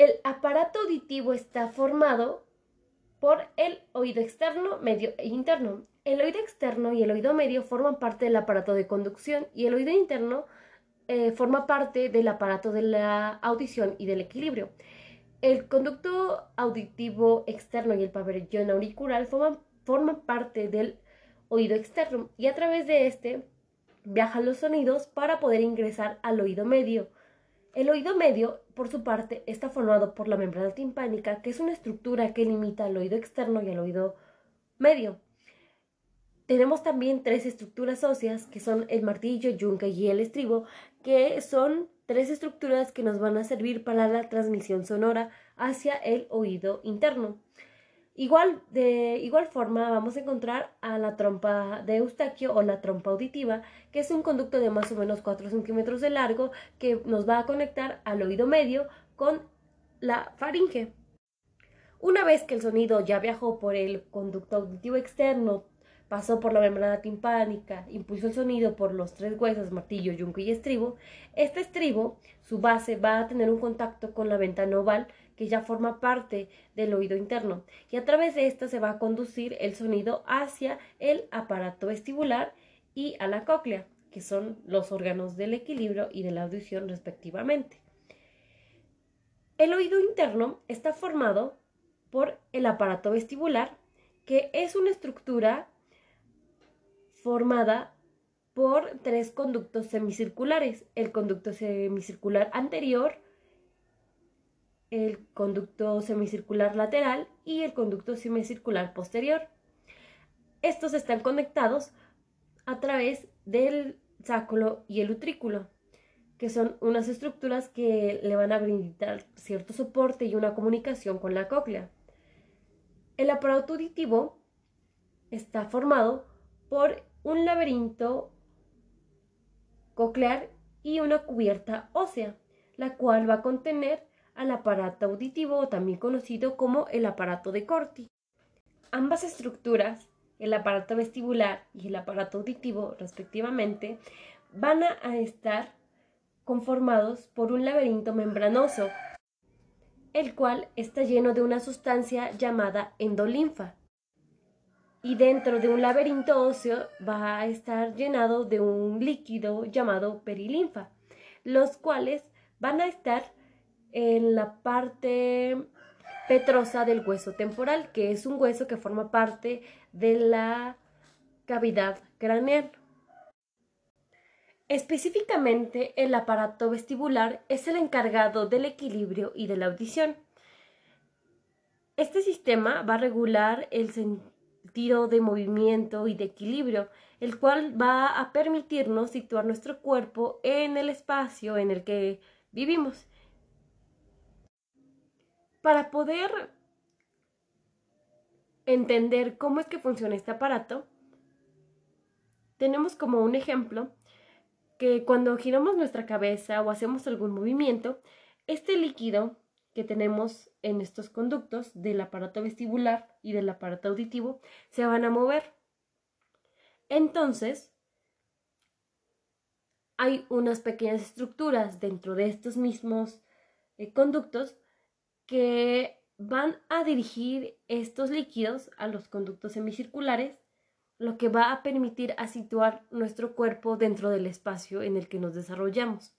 El aparato auditivo está formado por el oído externo, medio e interno. El oído externo y el oído medio forman parte del aparato de conducción y el oído interno eh, forma parte del aparato de la audición y del equilibrio. El conducto auditivo externo y el pabellón auricular forman, forman parte del oído externo y a través de este viajan los sonidos para poder ingresar al oído medio. El oído medio, por su parte, está formado por la membrana timpánica, que es una estructura que limita al oído externo y al oído medio. Tenemos también tres estructuras óseas, que son el martillo, yunque y el estribo, que son tres estructuras que nos van a servir para la transmisión sonora hacia el oído interno. Igual, de igual forma vamos a encontrar a la trompa de Eustaquio o la trompa auditiva, que es un conducto de más o menos 4 centímetros de largo que nos va a conectar al oído medio con la faringe. Una vez que el sonido ya viajó por el conducto auditivo externo, pasó por la membrana timpánica, impulsó el sonido por los tres huesos, martillo, yunque y estribo, este estribo, su base, va a tener un contacto con la ventana oval que ya forma parte del oído interno y a través de esta se va a conducir el sonido hacia el aparato vestibular y a la cóclea, que son los órganos del equilibrio y de la audición respectivamente. El oído interno está formado por el aparato vestibular, que es una estructura formada por tres conductos semicirculares, el conducto semicircular anterior, el conducto semicircular lateral y el conducto semicircular posterior. Estos están conectados a través del sáculo y el utrículo, que son unas estructuras que le van a brindar cierto soporte y una comunicación con la cóclea. El aparato auditivo está formado por un laberinto coclear y una cubierta ósea, la cual va a contener al aparato auditivo, también conocido como el aparato de Corti. Ambas estructuras, el aparato vestibular y el aparato auditivo respectivamente, van a estar conformados por un laberinto membranoso, el cual está lleno de una sustancia llamada endolinfa. Y dentro de un laberinto óseo va a estar llenado de un líquido llamado perilinfa, los cuales van a estar en la parte petrosa del hueso temporal, que es un hueso que forma parte de la cavidad craneal. Específicamente, el aparato vestibular es el encargado del equilibrio y de la audición. Este sistema va a regular el sentido de movimiento y de equilibrio, el cual va a permitirnos situar nuestro cuerpo en el espacio en el que vivimos. Para poder entender cómo es que funciona este aparato, tenemos como un ejemplo que cuando giramos nuestra cabeza o hacemos algún movimiento, este líquido que tenemos en estos conductos del aparato vestibular y del aparato auditivo se van a mover. Entonces, hay unas pequeñas estructuras dentro de estos mismos eh, conductos que van a dirigir estos líquidos a los conductos semicirculares, lo que va a permitir a situar nuestro cuerpo dentro del espacio en el que nos desarrollamos.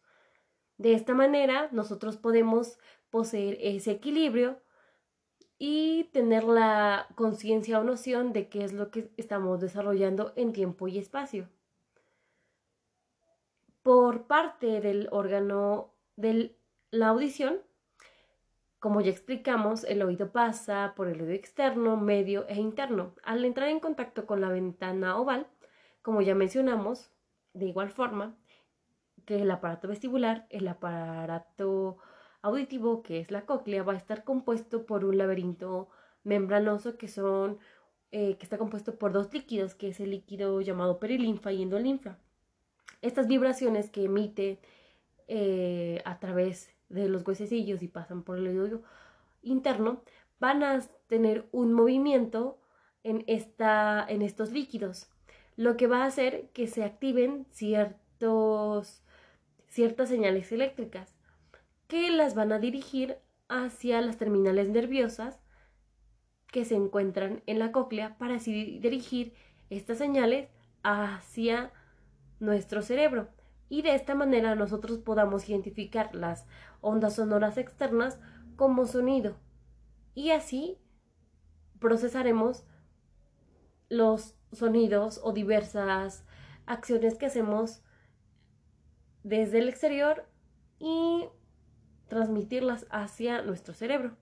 De esta manera, nosotros podemos poseer ese equilibrio y tener la conciencia o noción de qué es lo que estamos desarrollando en tiempo y espacio. Por parte del órgano de la audición, como ya explicamos, el oído pasa por el oído externo, medio e interno. Al entrar en contacto con la ventana oval, como ya mencionamos, de igual forma que el aparato vestibular, el aparato auditivo, que es la cóclea, va a estar compuesto por un laberinto membranoso que son eh, que está compuesto por dos líquidos, que es el líquido llamado perilinfa y endolinfa. Estas vibraciones que emite eh, a través de los huesecillos y pasan por el oído interno, van a tener un movimiento en, esta, en estos líquidos, lo que va a hacer que se activen ciertos, ciertas señales eléctricas que las van a dirigir hacia las terminales nerviosas que se encuentran en la cóclea para así dirigir estas señales hacia nuestro cerebro y de esta manera nosotros podamos identificar las ondas sonoras externas como sonido y así procesaremos los sonidos o diversas acciones que hacemos desde el exterior y transmitirlas hacia nuestro cerebro.